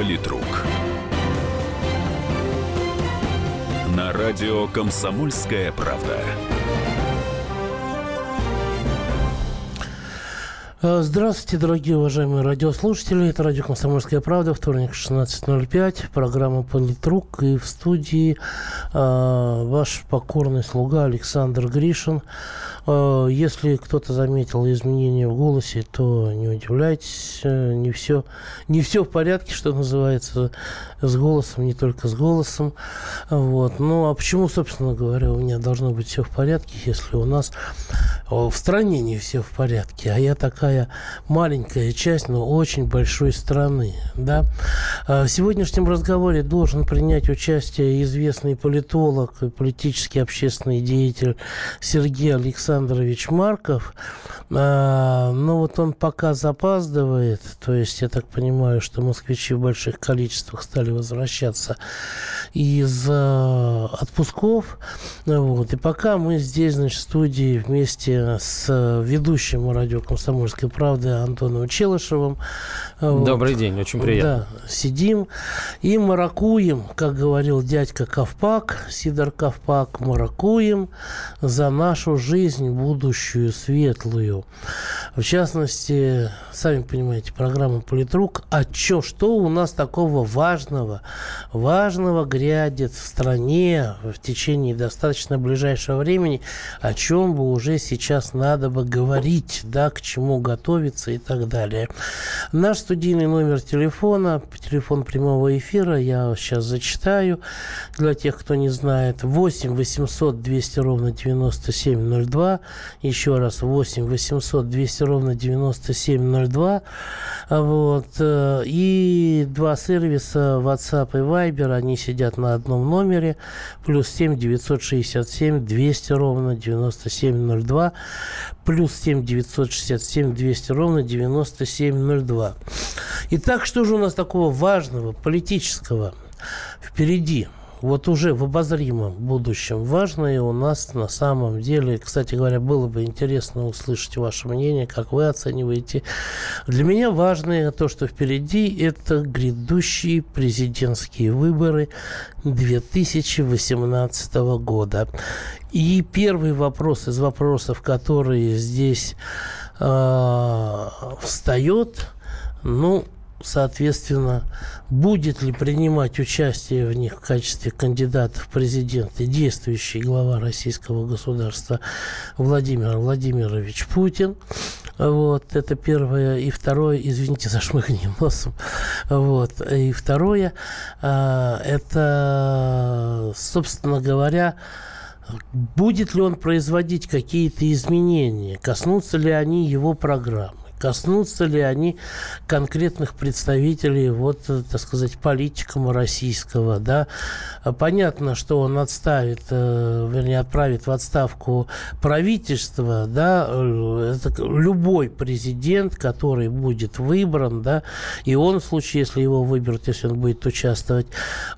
Политрук. На радио «Комсомольская правда». Э, здравствуйте, дорогие уважаемые радиослушатели. Это радио «Комсомольская правда», вторник, 16.05, программа «Политрук». И в студии э, ваш покорный слуга Александр Гришин. Э, если кто-то заметил изменения в голосе, то не удивляйтесь. Э, не все, не все в порядке, что называется, с голосом, не только с голосом. Вот. Ну, а почему, собственно говоря, у меня должно быть все в порядке, если у нас в стране не все в порядке, а я такая маленькая часть, но очень большой страны. Да? А в сегодняшнем разговоре должен принять участие известный политолог политический общественный деятель Сергей Александрович Марков. А, но вот он пока запаздывает, то есть я так понимаю, что москвичи в больших количествах стали возвращаться из э, отпусков. Вот. И пока мы здесь, значит, в студии вместе с ведущим радио «Комсомольской правды» Антоном Челышевым. Добрый вот. день, очень приятно. Да, сидим и маракуем, как говорил дядька Ковпак, Сидор Ковпак, маракуем за нашу жизнь будущую, светлую. В частности, сами понимаете, программа «Политрук». А чё, что у нас такого важного, важного грядет в стране в течение достаточно ближайшего времени, о чем бы уже сейчас надо бы говорить, да, к чему готовиться и так далее. Наш студийный номер телефона, телефон прямого эфира, я сейчас зачитаю для тех, кто не знает. 8 800 200 ровно 9702. Еще раз 8 800 200 ровно 9702. Вот. Э, и два сервиса WhatsApp и Viber, они сидят на одном номере. Плюс 7 967 200 ровно 9702 плюс 7 967 200 ровно 9702. Итак, что же у нас такого важного, политического впереди? Вот уже в обозримом будущем важное у нас на самом деле, кстати говоря, было бы интересно услышать ваше мнение, как вы оцениваете. Для меня важное то, что впереди это грядущие президентские выборы 2018 года. И первый вопрос из вопросов, который здесь э, встает, ну, соответственно, будет ли принимать участие в них в качестве кандидатов в президенты действующий глава российского государства Владимир Владимирович Путин. Вот, это первое. И второе, извините за шмыгнем носом. Вот, и второе, а, это, собственно говоря, будет ли он производить какие-то изменения, коснутся ли они его программы коснутся ли они конкретных представителей, вот, так сказать, политикам российского, да. Понятно, что он отставит, э, вернее, отправит в отставку правительство, да, это любой президент, который будет выбран, да, и он, в случае, если его выберут, если он будет участвовать,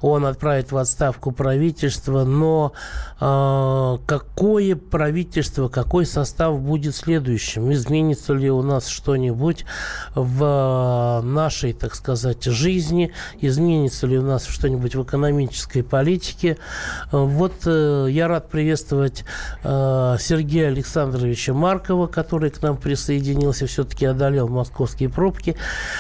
он отправит в отставку правительство, но э, какое правительство, какой состав будет следующим? Изменится ли у нас что что-нибудь в нашей, так сказать, жизни, изменится ли у нас что-нибудь в экономической политике. Вот э, я рад приветствовать э, Сергея Александровича Маркова, который к нам присоединился, все-таки одолел московские пробки.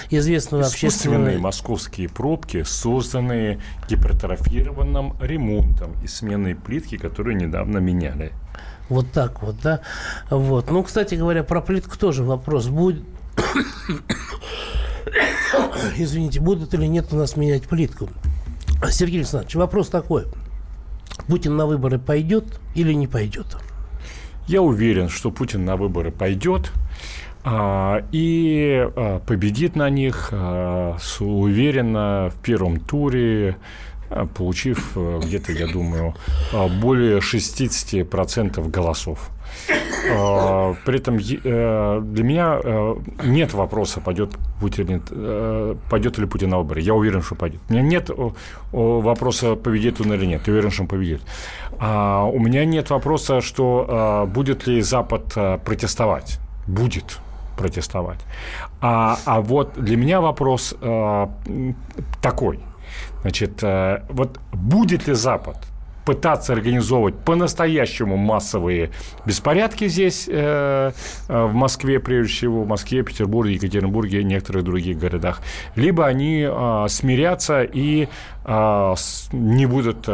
Известного Искусственные общественного... московские пробки, созданные гипертрофированным ремонтом и сменой плитки, которую недавно меняли. Вот так вот, да. Вот. Ну, кстати говоря, про плитку тоже вопрос будет. Извините, будут или нет у нас менять плитку? Сергей Александрович, вопрос такой. Путин на выборы пойдет или не пойдет? Я уверен, что Путин на выборы пойдет а, и а, победит на них а, уверенно в первом туре получив э, где-то, я думаю, э, более 60% голосов. При этом для меня нет вопроса, пойдет Путин, пойдет ли Путин на выборы. Я уверен, что пойдет. У меня нет вопроса, победит он или нет. Я уверен, что он победит. А у меня нет вопроса, что будет ли Запад протестовать. Будет протестовать. А, а вот для меня вопрос э, такой. Значит, э, вот будет ли Запад пытаться организовывать по-настоящему массовые беспорядки здесь, э, э, в Москве, прежде всего, в Москве, Петербурге, Екатеринбурге и некоторых других городах, либо они э, смирятся и э, не будут э,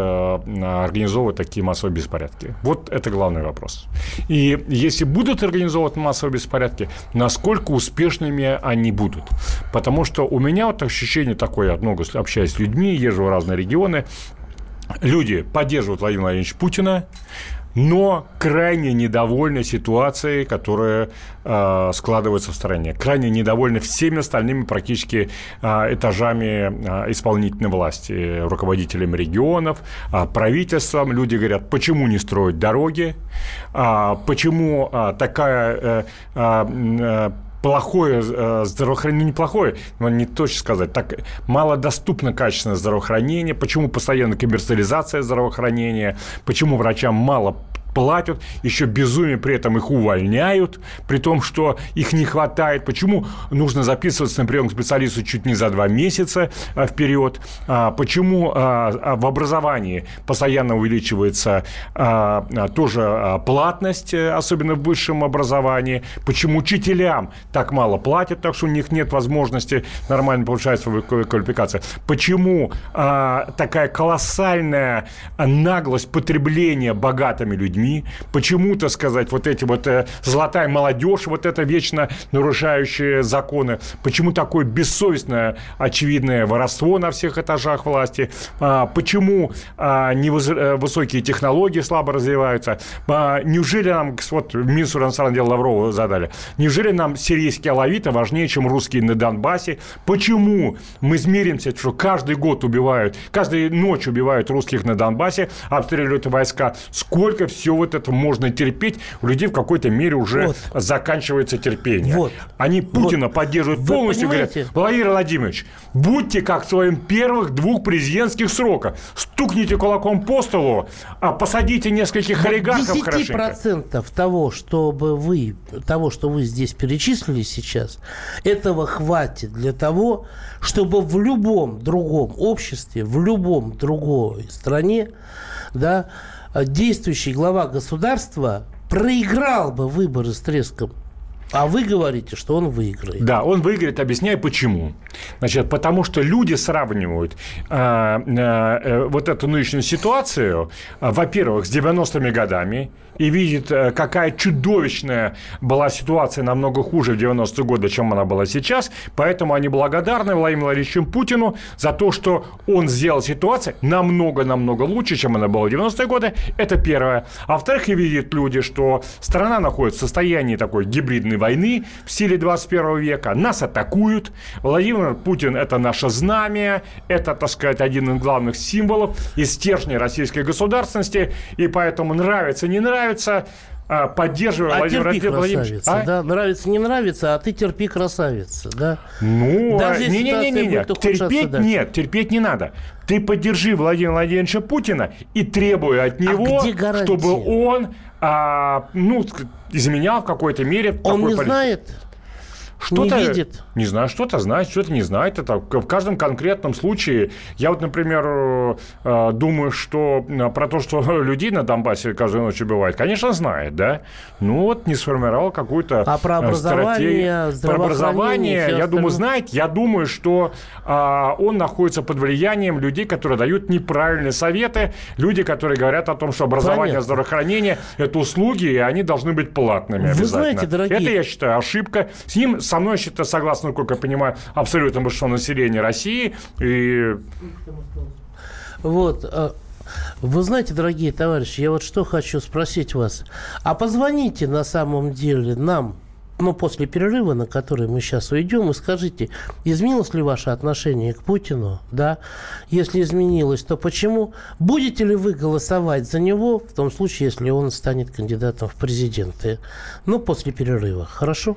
организовывать такие массовые беспорядки. Вот это главный вопрос. И если будут организовывать массовые беспорядки, насколько успешными они будут? Потому что у меня вот ощущение такое, много общаюсь с людьми, езжу в разные регионы, люди поддерживают Владимира Владимировича Путина, но крайне недовольны ситуацией, которая э, складывается в стране. Крайне недовольны всеми остальными практически э, этажами э, исполнительной власти, руководителями регионов, э, правительством. Люди говорят, почему не строить дороги, э, почему э, такая э, э, плохое э, здравоохранение, ну, неплохое, но не точно сказать, так малодоступно качественное здравоохранение, почему постоянно коммерциализация здравоохранения, почему врачам мало платят, еще безумие при этом их увольняют, при том, что их не хватает. Почему нужно записываться на прием к специалисту чуть не за два месяца а, вперед? А, почему а, в образовании постоянно увеличивается тоже платность, э, особенно в высшем образовании? Почему учителям так мало платят, так что у них нет возможности нормально повышать свою квалификацию? Почему такая колоссальная наглость потребления богатыми людьми? Людьми, почему-то сказать, вот эти вот э, золотая молодежь, вот это вечно нарушающие законы, почему такое бессовестное, очевидное воровство на всех этажах власти, а, почему а, невысокие э, технологии слабо развиваются, а, неужели нам, вот министру иностранных Лаврову задали, неужели нам сирийские алавиты важнее, чем русские на Донбассе, почему мы измеримся, что каждый год убивают, каждую ночь убивают русских на Донбассе, обстреливают войска, сколько все вот это можно терпеть, у людей в какой-то мере уже вот. заканчивается терпение. Вот. Они Путина вот. поддерживают Вы полностью, понимаете? говорят, Владимир Владимирович, будьте как в своем первых двух президентских сроках, стукните кулаком по столу, а посадите нескольких вот олигархов 10% того, чтобы вы, того, что вы здесь перечислили сейчас, этого хватит для того, чтобы в любом другом обществе, в любом другой стране, да, действующий глава государства проиграл бы выборы с треском. А вы говорите, что он выиграет. Да, он выиграет, объясняю почему. Значит, потому что люди сравнивают э, э, э, вот эту нынешнюю ситуацию, э, во-первых, с 90-ми годами, и видит, э, какая чудовищная была ситуация намного хуже в 90-е годы, чем она была сейчас. Поэтому они благодарны Владимиру Владимировичу Путину за то, что он сделал ситуацию намного-намного лучше, чем она была в 90-е годы. Это первое. А во-вторых, и видят люди, что страна находится в состоянии такой гибридной войны в стиле 21 века. Нас атакуют. Владимир Путин – это наше знамя, это, так сказать, один из главных символов и стержней российской государственности. И поэтому нравится, не нравится, а, поддерживаю а Владимира терпи, красавица, а? да? Нравится, не нравится, а ты терпи, красавица, да? Ну, Даже не, не, не, не, не. терпеть нет, терпеть не надо. Ты поддержи Владимира Владимировича Путина и требуй от а него, а чтобы он, а, ну, изменял в какой-то мере. Он не полит... знает, что-то, не видит. Не знаю, что-то знает, что-то не знает. Это в каждом конкретном случае. Я вот, например, э, э, думаю, что э, про то, что людей на Донбассе каждую ночь убивают, конечно, знает, да? Ну вот не сформировал какую-то А про образование, Про образование, я думаю, знает. Я думаю, что а, он находится под влиянием людей, которые дают неправильные советы, люди, которые говорят о том, что образование, Понятно. здравоохранение – это услуги, и они должны быть платными Вы обязательно. знаете, дорогие... Это, я считаю, ошибка. С ним со мной, считаю, согласно, насколько я понимаю, абсолютно большинство населения России. И... Вот. А, вы знаете, дорогие товарищи, я вот что хочу спросить вас. А позвоните на самом деле нам, ну, после перерыва, на который мы сейчас уйдем, и скажите, изменилось ли ваше отношение к Путину, да? Если изменилось, то почему? Будете ли вы голосовать за него в том случае, если он станет кандидатом в президенты? Ну, после перерыва, хорошо?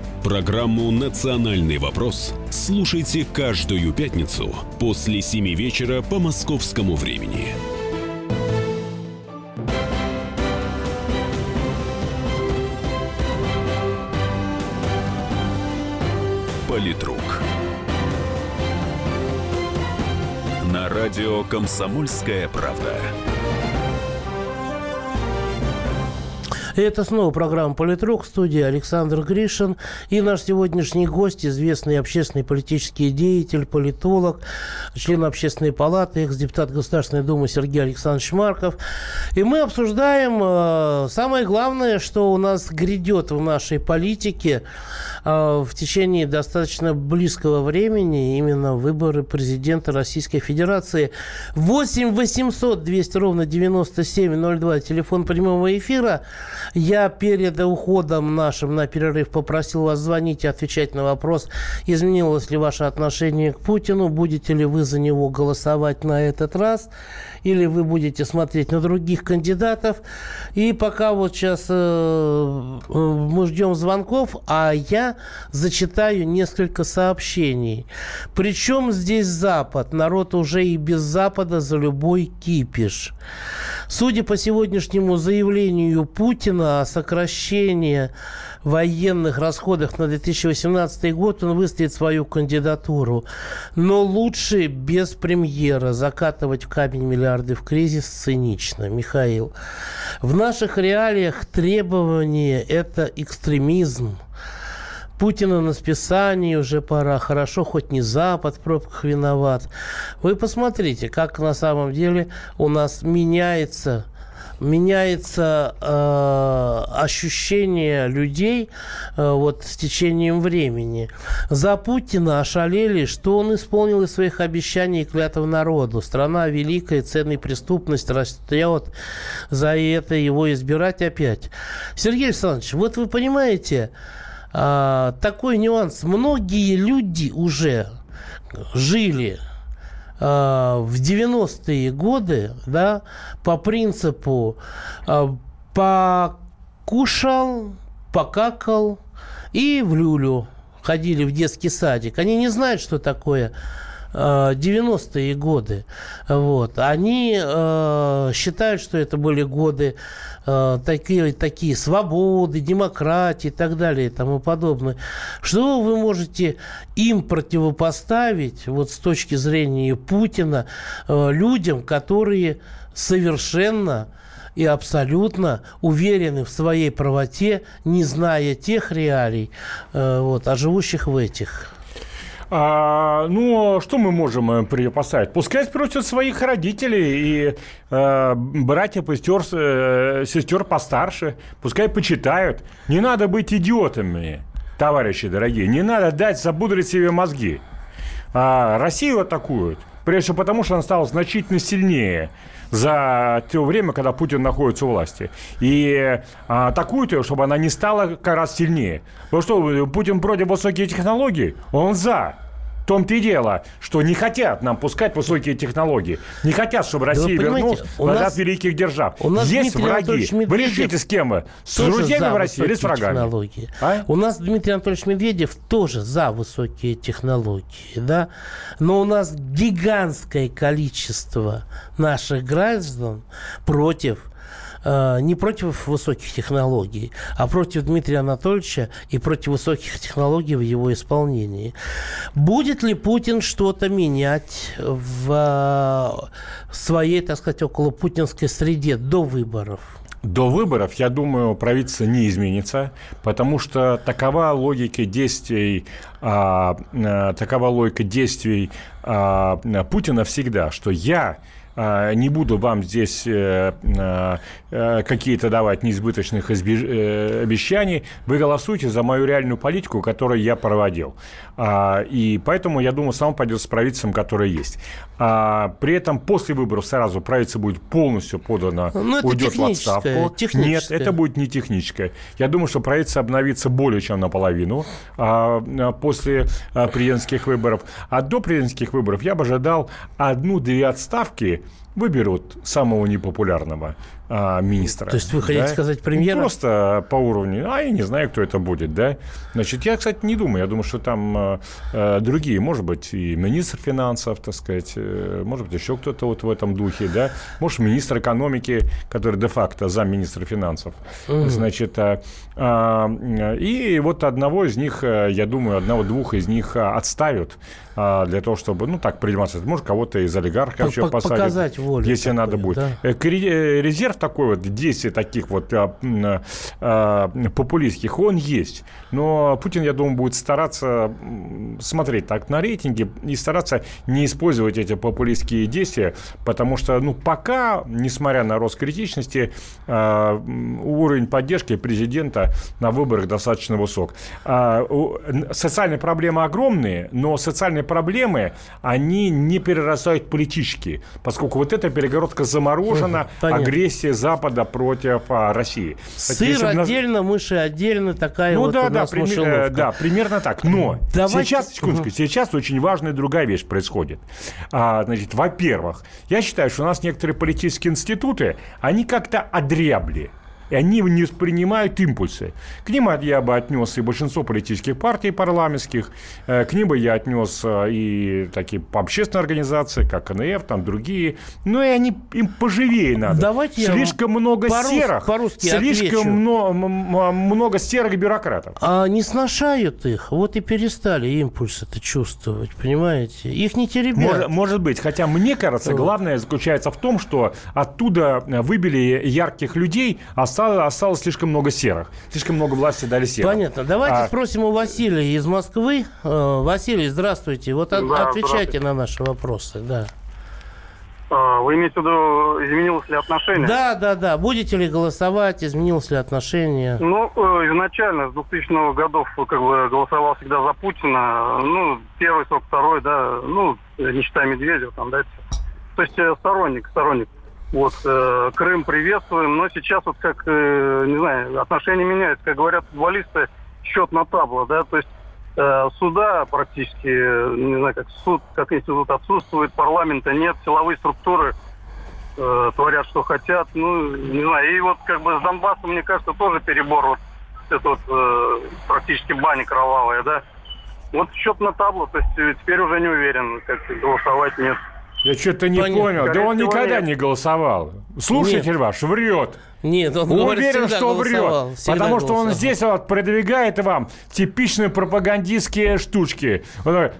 Программу «Национальный вопрос» слушайте каждую пятницу после 7 вечера по московскому времени. Политрук. На радио «Комсомольская правда». Это снова программа «Политрук» в студии Александр Гришин. И наш сегодняшний гость, известный общественный политический деятель, политолог, член Общественной палаты, экс-депутат Государственной Думы Сергей Александрович Марков. И мы обсуждаем э, самое главное, что у нас грядет в нашей политике в течение достаточно близкого времени, именно выборы президента Российской Федерации. 8 800 200 ровно 9702, телефон прямого эфира. Я перед уходом нашим на перерыв попросил вас звонить и отвечать на вопрос, изменилось ли ваше отношение к Путину, будете ли вы за него голосовать на этот раз или вы будете смотреть на других кандидатов. И пока вот сейчас э, э, мы ждем звонков, а я зачитаю несколько сообщений. Причем здесь Запад? Народ уже и без Запада за любой кипиш. Судя по сегодняшнему заявлению Путина о сокращении военных расходах на 2018 год он выставит свою кандидатуру. Но лучше без премьера закатывать в камень миллиарды в кризис цинично. Михаил, в наших реалиях требование – это экстремизм. Путина на списании уже пора. Хорошо, хоть не Запад в пробках виноват. Вы посмотрите, как на самом деле у нас меняется меняется э, ощущение людей э, вот с течением времени. За Путина ошалели, что он исполнил из своих обещаний и клятв народу. Страна великая, ценная преступность растет. За это его избирать опять. Сергей Александрович, вот вы понимаете, э, такой нюанс. Многие люди уже жили Э, в 90-е годы, да, по принципу э, покушал, покакал и в люлю ходили в детский садик. Они не знают, что такое 90-е годы. Вот. Они считают, что это были годы э, такие, такие свободы, демократии и так далее и тому подобное. Что вы можете им противопоставить вот с точки зрения Путина э, людям, которые совершенно и абсолютно уверены в своей правоте, не зная тех реалий, э, вот, а живущих в этих. А, ну, что мы можем э, поставить? Пускай спросят своих родителей и э, братьев и сестер, э, сестер постарше. Пускай почитают. Не надо быть идиотами, товарищи дорогие. Не надо дать запудрить себе мозги. А, Россию атакуют. Прежде всего потому, что она стала значительно сильнее за то время, когда Путин находится у власти. И а, атакуют ее, чтобы она не стала как раз сильнее. Потому что Путин против высоких технологий, он за. Том-то и дело, что не хотят нам пускать высокие технологии. Не хотят, чтобы Россия да вернулась в нас, великих держав. У нас Есть Дмитрий враги. Вы решите, с кем вы? С друзьями в России или с врагами? Технологии. А? У нас Дмитрий Анатольевич Медведев тоже за высокие технологии. Да? Но у нас гигантское количество наших граждан против не против высоких технологий, а против Дмитрия Анатольевича и против высоких технологий в его исполнении. Будет ли Путин что-то менять в э, своей, так сказать, около путинской среде до выборов? До выборов, я думаю, правительство не изменится, потому что такова логика действий, а, а, такова логика действий а, Путина всегда, что я не буду вам здесь э, а, э, какие-то давать неизбыточных э, обещаний. Вы голосуйте за мою реальную политику, которую я проводил. А, и поэтому, я думаю, сам пойдет с правительством, которое есть. При этом после выборов сразу правительство будет полностью подано, ну, уйдет в отставку. Нет, это будет не техническое. Я думаю, что правительство обновится более чем наполовину после президентских выборов. А до президентских выборов я бы ожидал одну-две отставки выберут самого непопулярного а, министра. То есть вы хотите да? сказать премьера? Ну, просто по уровню, а я не знаю, кто это будет, да. Значит, я, кстати, не думаю, я думаю, что там а другие, может быть, и министр финансов, так сказать, э, может быть, еще кто-то вот в этом духе, да, может, министр экономики, который де-факто замминистра финансов. Угу. Значит, а, а, и вот одного из них, э, я думаю, одного-двух из них отставят а, для того, чтобы, ну, так приниматься. Может, кого-то из олигархов еще посадят. Показать волю. Если такую, надо будет. Да. Э, резерв такой вот, 10 таких вот а, а, популистских, он есть. Но Путин, я думаю, будет стараться смотреть так на рейтинги и стараться не использовать эти популистские действия, потому что, ну, пока, несмотря на рост критичности, а, уровень поддержки президента на выборах достаточно высок. А, социальные проблемы огромные, но социальные проблемы, они не перерастают политически, поскольку вот эта перегородка заморожена, Понятно. агрессия Запада против а, России. Сыр так, отдельно, мыши отдельно, такая ну, вот да, у да, прими- э, да, примерно так. Но Давайте... сейчас, секундочку, угу. сейчас очень важная другая вещь происходит. А, значит, во-первых, я считаю, что у нас некоторые политические институты, они как-то одрябли и они не воспринимают импульсы. К ним я бы отнес и большинство политических партий парламентских, э, к ним бы я отнес э, и такие общественные организации, как КНФ, там другие. Но и они им поживее надо. Давайте слишком много по серых, по-русски слишком много, много серых бюрократов. А не сношают их, вот и перестали импульсы это чувствовать, понимаете? Их не теребят. Может, может быть, хотя мне кажется, главное заключается в том, что оттуда выбили ярких людей, а осталось, осталось слишком много серых. Слишком много власти дали серых. Понятно. Давайте а... спросим у Василия из Москвы. Э, Василий, здравствуйте. Вот да, отвечайте на наши вопросы. Да. А, вы имеете в виду, изменилось ли отношение? Да, да, да. Будете ли голосовать, изменилось ли отношение? Ну, э, изначально, с 2000 годов, как бы, голосовал всегда за Путина. Ну, первый срок, второй, да, ну, не считая Медведева, там, да, То есть э, сторонник, сторонник. Вот, э, Крым приветствуем, но сейчас вот как, э, не знаю, отношения меняются. Как говорят футболисты, счет на табло, да, то есть э, суда практически, не знаю, как суд, как институт отсутствует, парламента нет, силовые структуры э, творят, что хотят, ну, не знаю. И вот как бы с Донбассом, мне кажется, тоже перебор, вот это вот э, практически баня кровавая, да. Вот счет на табло, то есть э, теперь уже не уверен, как голосовать нет. Я что-то не Понятно. понял. Да он никогда не голосовал. Слушатель Нет. ваш врет. Нет, он Уверен, говорит, что врет. Потому что он здесь вот продвигает вам типичные пропагандистские штучки.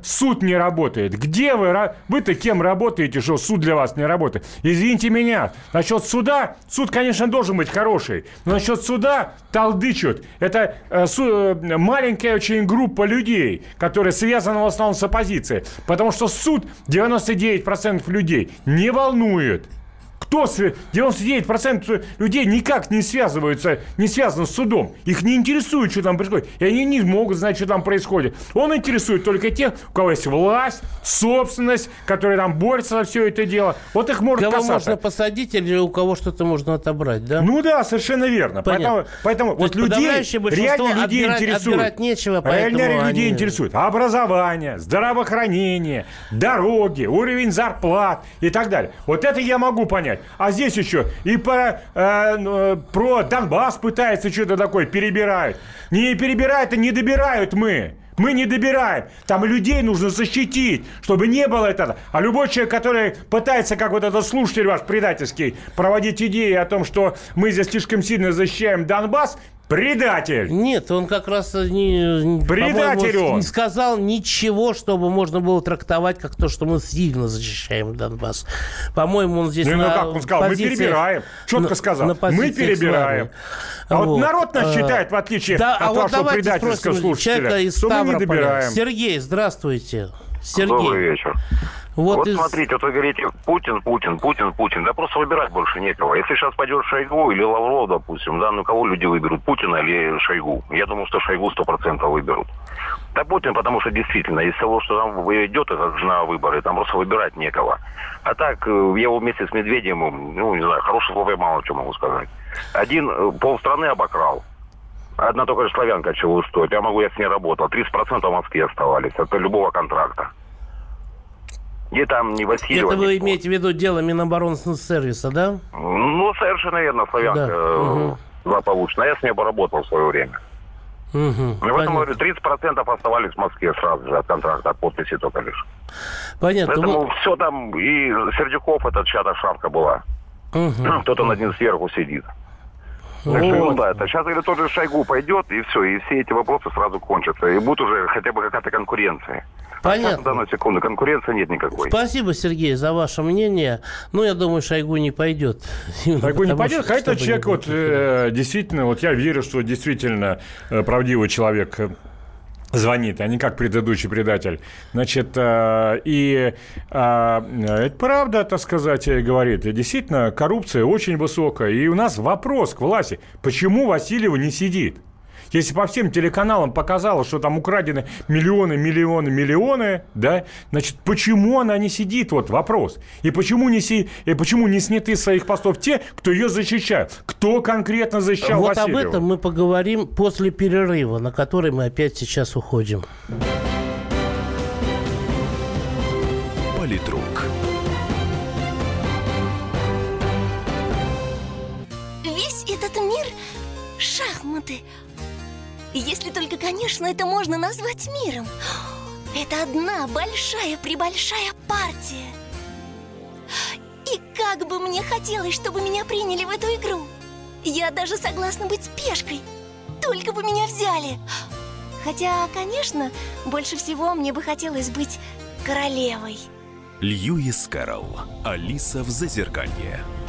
суд не работает. Где вы? Вы-то кем работаете, что суд для вас не работает? Извините меня. Насчет суда, суд, конечно, должен быть хороший. Но насчет суда талдычут. Это э, су, э, маленькая очень группа людей, которые связаны в основном с оппозицией. Потому что суд 99% людей не волнует. Кто, 99% людей никак не связываются, не связаны с судом. Их не интересует, что там происходит. И они не могут знать, что там происходит. Он интересует только тех, у кого есть власть, собственность, которые там борются за все это дело. Вот их может кого касаться. можно посадить или у кого что-то можно отобрать, да? Ну да, совершенно верно. Понятно. Поэтому, поэтому вот людей, реально людей отбирать, интересует. Отбирать нечего, реально они... людей интересует образование, здравоохранение, дороги, уровень зарплат и так далее. Вот это я могу понять. А здесь еще и про, э, ну, про Донбасс пытается что-то такое перебирать. Не перебирают, а не добирают мы. Мы не добираем. Там людей нужно защитить, чтобы не было этого. А любой человек, который пытается, как вот этот слушатель ваш предательский, проводить идеи о том, что мы здесь слишком сильно защищаем Донбасс, Предатель! Нет, он как раз не, Предатель он. не сказал ничего, чтобы можно было трактовать как то, что мы сильно защищаем Донбасс. По-моему, он здесь ну, ну как он сказал, позиции, мы перебираем. Четко на, сказал, на мы перебираем. А вот. вот народ нас а, считает, в отличие да, от а вашего вот предательского слушателя, из что мы не добираем. Сергей, здравствуйте. Сергей. Добрый вечер. Вот, вот из... смотрите, вот вы говорите, Путин, Путин, Путин, Путин. Да просто выбирать больше некого. Если сейчас пойдет Шойгу или Лавров, допустим, да, ну кого люди выберут, Путина или Шойгу? Я думаю, что Шойгу сто процентов выберут. Да Путин, потому что действительно, из того, что там идет это на выборы, там просто выбирать некого. А так, э, я его вместе с Медведевым, ну, не знаю, хорошее слово я мало что могу сказать. Один э, полстраны обокрал. Одна только славянка чего стоит. Я могу, я с ней работал. 30% в Москве оставались. Это любого контракта. Где там не Васильева. Это вы никто. имеете в виду дело Миноборонсервиса, да? Ну, совершенно верно, славянка да. угу. злополучная. Я с ней поработал в свое время. Угу, в этом говорю, 30% оставались в Москве сразу же от контракта, от подписи только лишь. Понятно. Поэтому ну... все там, и Сердюков, этот чья-то шапка была. Угу. Кто-то над ним сверху сидит. Так что ерунда это. Сейчас или тот же Шойгу пойдет, и все, и все эти вопросы сразу кончатся. И будет уже хотя бы какая-то конкуренция. Понятно. А в данную секунду конкуренции нет никакой. Спасибо, Сергей, за ваше мнение. Ну, я думаю, Шойгу не пойдет. Шойгу не пойдет, хотя человек вот э, действительно, вот я верю, что действительно э, правдивый человек э, звонит, а не как предыдущий предатель. Значит, э, и э, это правда, так сказать, говорит. Действительно, коррупция очень высокая. И у нас вопрос к власти. Почему Васильева не сидит? Если по всем телеканалам показалось, что там украдены миллионы, миллионы, миллионы, да, значит, почему она не сидит? Вот вопрос. И почему не, си... и почему не сняты с своих постов те, кто ее защищает? Кто конкретно защищал Вот Васильева? об этом мы поговорим после перерыва, на который мы опять сейчас уходим. Конечно, это можно назвать миром. Это одна большая-пребольшая партия. И как бы мне хотелось, чтобы меня приняли в эту игру. Я даже согласна быть пешкой. Только бы меня взяли. Хотя, конечно, больше всего мне бы хотелось быть королевой. Льюис Кэрролл. Алиса в Зазеркалье.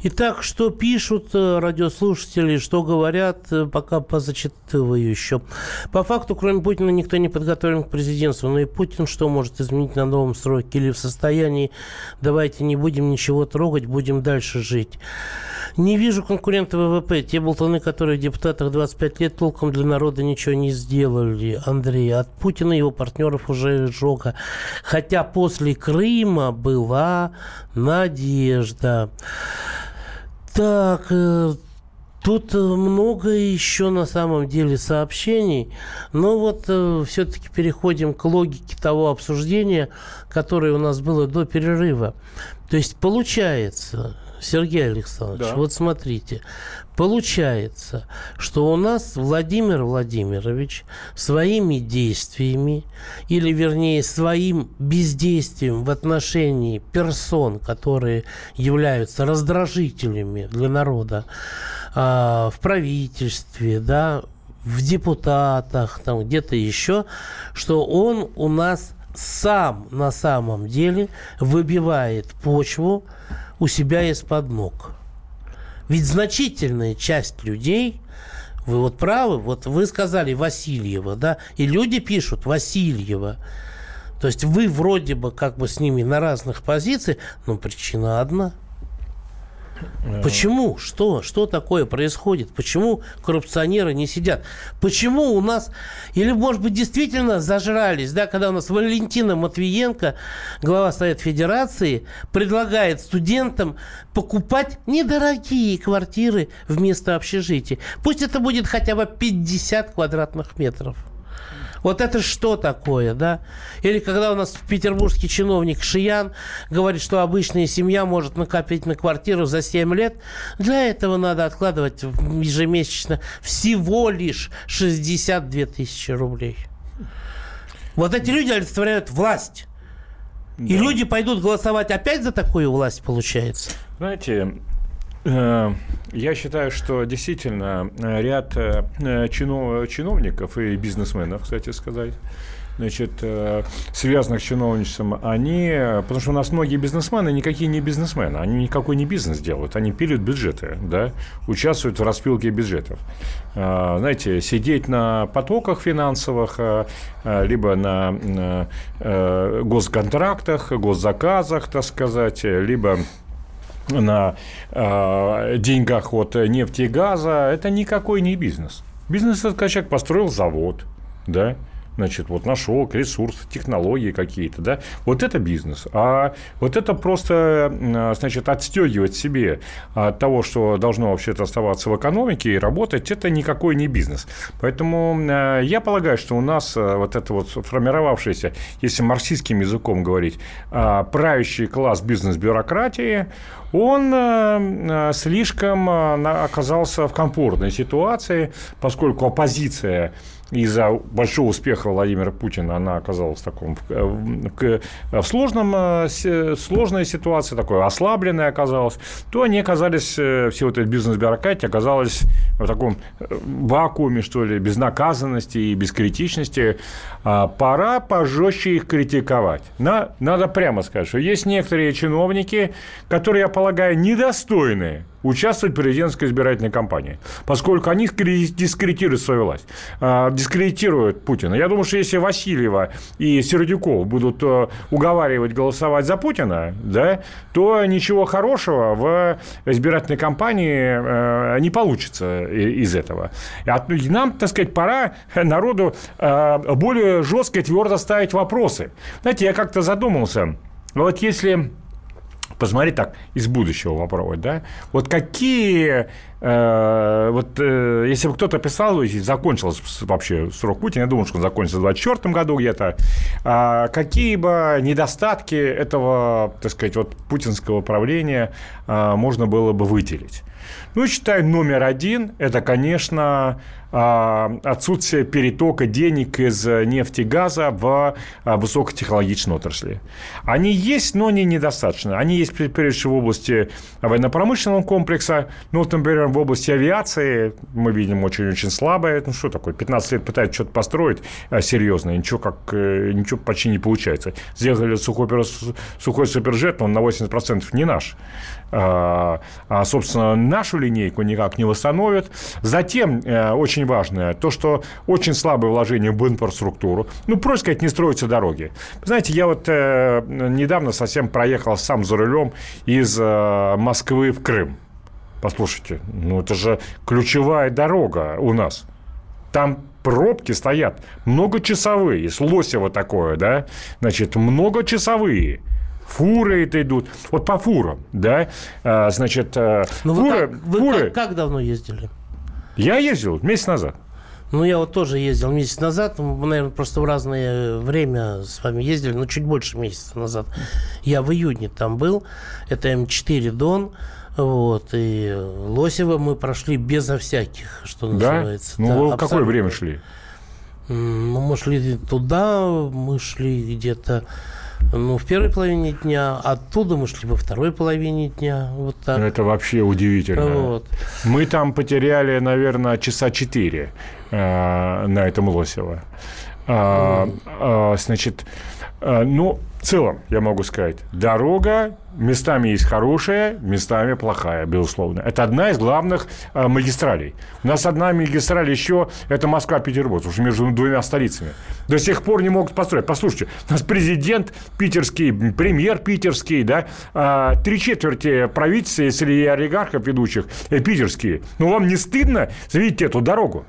Итак, что пишут э, радиослушатели, что говорят, э, пока позачитываю еще. По факту, кроме Путина, никто не подготовлен к президентству. Но и Путин что может изменить на новом сроке? Или в состоянии «давайте не будем ничего трогать, будем дальше жить». Не вижу конкурента ВВП. Те болтаны, которые в депутатах 25 лет толком для народа ничего не сделали, Андрей. От Путина и его партнеров уже жога. Хотя после Крыма была надежда. Так, э, Тут много еще на самом деле сообщений, но вот э, все-таки переходим к логике того обсуждения, которое у нас было до перерыва. То есть получается, Сергей Александрович, да. вот смотрите, получается, что у нас Владимир Владимирович своими действиями, или вернее своим бездействием в отношении персон, которые являются раздражителями для народа э, в правительстве, да, в депутатах, там где-то еще, что он у нас сам на самом деле выбивает почву у себя из-под ног. Ведь значительная часть людей, вы вот правы, вот вы сказали Васильева, да, и люди пишут Васильева. То есть вы вроде бы как бы с ними на разных позициях, но причина одна – Почему? Что? Что такое происходит? Почему коррупционеры не сидят? Почему у нас... Или, может быть, действительно зажрались, да, когда у нас Валентина Матвиенко, глава Совета Федерации, предлагает студентам покупать недорогие квартиры вместо общежития. Пусть это будет хотя бы 50 квадратных метров. Вот это что такое, да? Или когда у нас петербургский чиновник Шиян говорит, что обычная семья может накопить на квартиру за 7 лет, для этого надо откладывать ежемесячно всего лишь 62 тысячи рублей. Вот эти люди олицетворяют власть. Да. И люди пойдут голосовать опять за такую власть, получается. Знаете, я считаю, что действительно э, ряд э, чиновников и бизнесменов, кстати сказать, значит, э, связанных с чиновничеством, они, потому что у нас многие бизнесмены никакие не бизнесмены, они никакой не бизнес делают, они пилят бюджеты, да, участвуют в распилке бюджетов. Э, знаете, сидеть на потоках финансовых, э, либо на госконтрактах, госзаказах, так сказать, либо на э, деньгах от нефти и газа, это никакой не бизнес. Бизнес это человек построил завод, да, значит, вот нашел ресурс, технологии какие-то, да, вот это бизнес. А вот это просто, значит, отстегивать себе от того, что должно вообще-то оставаться в экономике и работать, это никакой не бизнес. Поэтому э, я полагаю, что у нас э, вот это вот формировавшийся, если марксистским языком говорить, правящий класс бизнес-бюрократии, он слишком оказался в комфортной ситуации, поскольку оппозиция из-за большого успеха Владимира Путина она оказалась в таком в, в, в сложном, э, сложной ситуации, такой ослабленной оказалась, то они оказались, э, все вот эти бизнес-бюрократии оказалась в таком э, вакууме, что ли, безнаказанности и бескритичности. А пора пожестче их критиковать. На, надо прямо сказать, что есть некоторые чиновники, которые, я полагаю, недостойны участвовать в президентской избирательной кампании, поскольку они дискредитируют свою власть, а, дискредитируют Путина. Я думаю, что если Васильева и Сердюков будут э, уговаривать голосовать за Путина, да, то ничего хорошего в избирательной кампании э, не получится из этого. И нам, так сказать, пора народу э, более жестко и твердо ставить вопросы. Знаете, я как-то задумался, вот если посмотреть так, из будущего попробовать, да, вот какие, э, вот э, если бы кто-то писал, закончился вообще срок Путина, я думаю, что он закончится в 2024 году где-то, э, какие бы недостатки этого, так сказать, вот путинского правления э, можно было бы выделить? Ну, считаю, номер один – это, конечно, а, отсутствие перетока денег из нефти и газа в а, высокотехнологичной отрасли. Они есть, но они недостаточно. Они есть, прежде всего, в области военно-промышленного комплекса. Ну, вот, например, в области авиации мы видим очень-очень слабое. Ну, что такое? 15 лет пытаются что-то построить а, серьезное. Ничего, как, э, ничего почти не получается. Сделали сухой, сухой суперджет, но он на 80% не наш. А, собственно, нашу линейку никак не восстановят. Затем, э, очень важное, то, что очень слабое вложение в инфраструктуру. Ну, просто сказать, не строятся дороги. Знаете, я вот э, недавно совсем проехал сам за рулем из э, Москвы в Крым. Послушайте, ну это же ключевая дорога у нас. Там пробки стоят многочасовые, из Лосева такое, да, значит, многочасовые фуры это идут. Вот по фурам, да, а, значит, э, ну, фуры... Вы, как, вы фуры... Как, как давно ездили? Я ездил месяц назад. Ну, я вот тоже ездил месяц назад. Мы, наверное, просто в разное время с вами ездили, но чуть больше месяца назад. Я в июне там был. Это М4 Дон. Вот, и Лосево мы прошли безо всяких, что называется. Да? Ну, да, какое время шли? Ну, мы шли туда, мы шли где-то ну, в первой половине дня, оттуда мы шли во второй половине дня. Вот так. Это вообще удивительно. Вот. Мы там потеряли, наверное, часа четыре э, на этом Лосево. А, а, значит, а, ну, в целом, я могу сказать, дорога местами есть хорошая, местами плохая, безусловно. Это одна из главных э, магистралей. У нас одна магистраль еще – это Москва-Петербург, уже между двумя столицами. До сих пор не могут построить. Послушайте, у нас президент питерский, премьер питерский, да, э, три четверти правительства, если и олигархов ведущих, э, питерские. Ну, вам не стыдно видеть эту дорогу?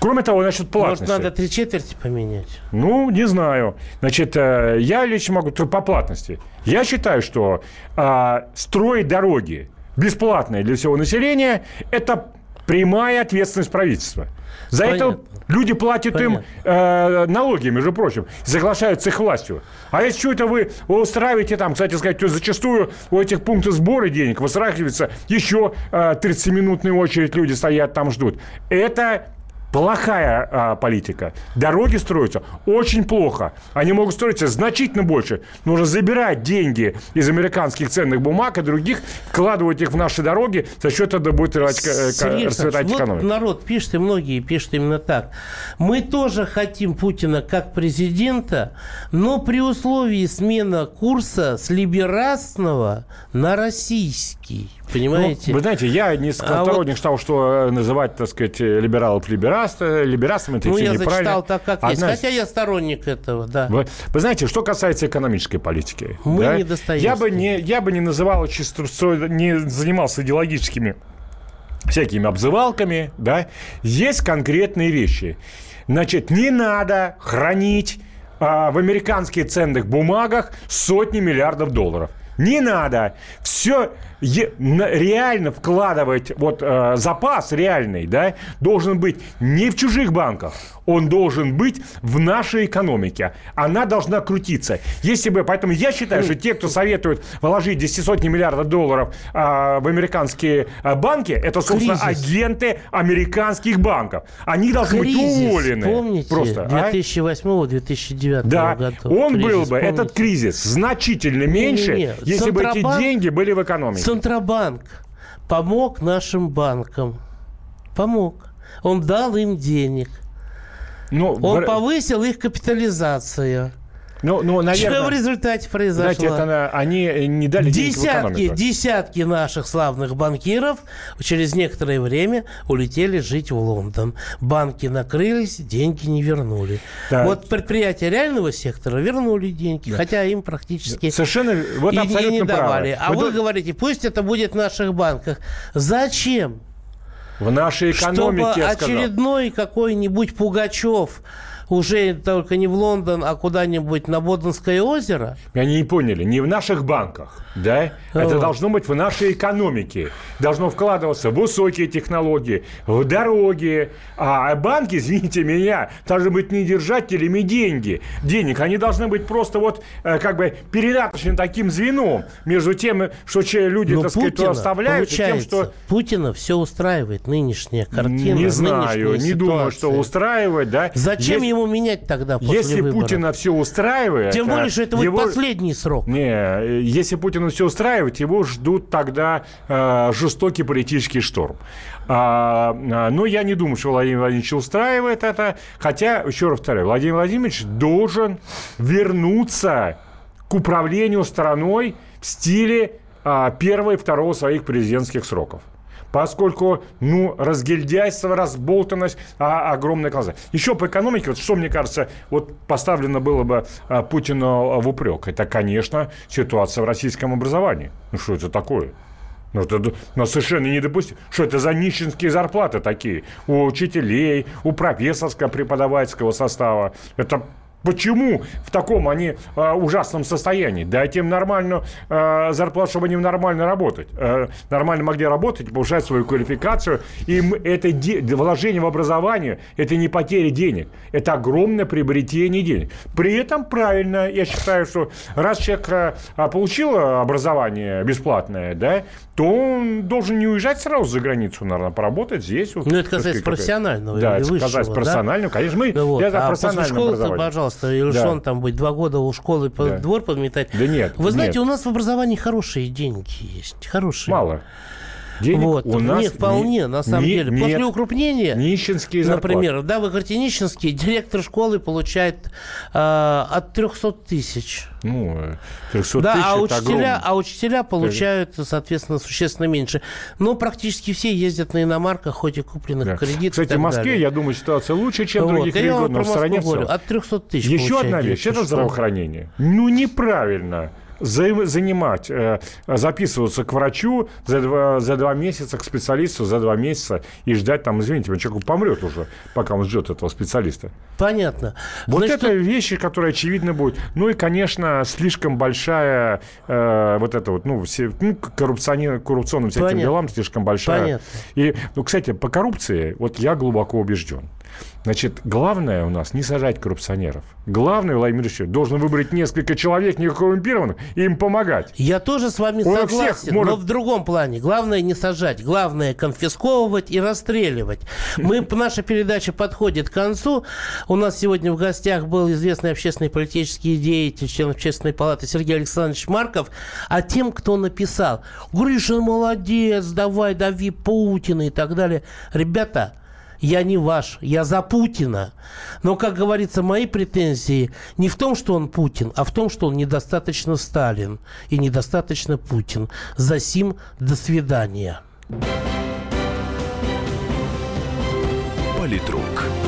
Кроме того, насчет платности. Может, надо три четверти поменять? Ну, не знаю. Значит, э, я лично могу по платности. Я считаю, что а, строить дороги бесплатные для всего населения – это прямая ответственность правительства. За Понятно. это люди платят Понятно. им э, налоги, между прочим, соглашаются с их властью. А если что это вы устраиваете там, кстати сказать, то зачастую у этих пунктов сбора денег выстраивается еще э, 30-минутная очередь, люди стоят там, ждут. Это плохая а, политика. Дороги строятся очень плохо. Они могут строиться значительно больше. Нужно забирать деньги из американских ценных бумаг и других, вкладывать их в наши дороги, за счет этого будет расцветать экономика. Вот народ пишет, и многие пишут именно так. Мы тоже хотим Путина как президента, но при условии смены курса с либерастного на российский. Понимаете? Ну, вы знаете, я не сторонник а того, что э, называть, так сказать, либералов либераст, либерастом, это ну, я неправильно. так, как Одна... есть. Хотя я сторонник этого, да. Вы, вы знаете, что касается экономической политики. Мы да, не достаем. Я бы не, я бы не называл, чисто, не занимался идеологическими всякими обзывалками, да. Есть конкретные вещи. Значит, не надо хранить а, в американских ценных бумагах сотни миллиардов долларов. Не надо. Все реально вкладывать, вот э, запас реальный, да, должен быть не в чужих банках, он должен быть в нашей экономике. Она должна крутиться. Если бы, поэтому я считаю, что те, кто советует вложить 10 сотни миллиардов долларов э, в американские э, банки, это, собственно, Кризис. агенты американских банков. Они должны Кризис, быть уволены. Помните, просто, 2008-2009 а? да, годов. Он кризис, был бы, помните? этот кризис, значительно меньше, не, не. Если бы эти деньги были в экономике. Центробанк помог нашим банкам. Помог. Он дал им денег. Ну, Он повысил их капитализацию. Ну, ну, наверное, Что в результате произошло? Знаете, это, они не дали десятки, десятки наших славных банкиров через некоторое время улетели жить в Лондон. Банки накрылись, деньги не вернули. Да. Вот предприятия реального сектора вернули деньги, да. хотя им практически Совершенно, вот и, абсолютно и не давали. Правы. А вы, вы говорите, пусть это будет в наших банках. Зачем? В нашей экономике, Чтобы очередной какой-нибудь Пугачев уже только не в Лондон, а куда-нибудь на Боденское озеро? Они не поняли, не в наших банках, да? Вот. Это должно быть в нашей экономике. Должно вкладываться в высокие технологии, в дороги. А банки, извините меня, должны быть не держателями деньги, денег. Они должны быть просто вот э, как бы передаточным таким звеном между тем, что люди, Но так сказать, Путина, оставляют, и тем, что... Путина все устраивает, нынешняя картина, Не знаю, не думаю, что устраивает, да. Зачем Есть ему менять тогда после Если выборов? Путина все устраивает... Тем более, что это его... будет последний срок. Не, если Путина все устраивает, его ждут тогда э, жестокий политический шторм. А, а, но я не думаю, что Владимир Владимирович устраивает это. Хотя, еще раз повторяю, Владимир Владимирович должен вернуться к управлению страной в стиле а, первого и второго своих президентских сроков поскольку, ну, разгильдяйство, разболтанность, а, огромная глаза. Еще по экономике, вот что, мне кажется, вот поставлено было бы а, Путину в упрек, это, конечно, ситуация в российском образовании. Ну, что это такое? Ну, это ну, совершенно недопустимо. Что это за нищенские зарплаты такие? У учителей, у профессорского преподавательского состава. Это Почему в таком они э, ужасном состоянии? Дайте им нормальную э, зарплату, чтобы они нормально работать. Э, нормально могли работать, повышать свою квалификацию. Им это де- вложение в образование, это не потеря денег. Это огромное приобретение денег. При этом правильно, я считаю, что раз человек э, получил образование бесплатное, да, то он должен не уезжать сразу за границу, наверное, поработать здесь. Ну, это касается профессионального Да, это касается профессионального, да? конечно. Мы вот. для а после школы пожалуйста, или да. он там быть два года у школы да. двор подметать. Да нет. Вы знаете, нет. у нас в образовании хорошие деньги есть. Хорошие. Мало. Денег вот. у нас Нет, вполне, не, на самом не, деле. После укрупнения, нищенские зарплаты. например, да, вы говорите нищенские, директор школы получает э, от 300 тысяч. Ну, 300 да, тысяч а учителя, а учителя получают, соответственно, существенно меньше. Но практически все ездят на иномарках, хоть и купленных да. кредитов. Кстати, в Москве, далее. я думаю, ситуация лучше, чем вот. в других регионах. Я в стране говорю, от 300 тысяч Еще одна вещь, это здравоохранение. Ну, неправильно занимать, э, записываться к врачу за два, за два месяца, к специалисту за два месяца и ждать там, извините, человек помрет уже, пока он ждет этого специалиста. Понятно. Вот Значит, это вещи, которые очевидно будут. Ну и, конечно, слишком большая э, вот это вот, ну, все, ну коррупционер, коррупционным всяким Понятно. делам слишком большая. Понятно. И, ну, кстати, по коррупции, вот я глубоко убежден – Значит, главное у нас не сажать коррупционеров. Главное, Владимир Ильич, должен выбрать несколько человек некоррумпированных и им помогать. Я тоже с вами Он согласен, может... но в другом плане. Главное не сажать, главное конфисковывать и расстреливать. Мы, наша передача подходит к концу. У нас сегодня в гостях был известный общественный политический деятель, член общественной палаты Сергей Александрович Марков. А тем, кто написал, Гришин молодец, давай, дави Путина и так далее. Ребята, я не ваш, я за Путина. Но, как говорится, мои претензии не в том, что он Путин, а в том, что он недостаточно Сталин и недостаточно Путин. За сим до свидания. Политрук.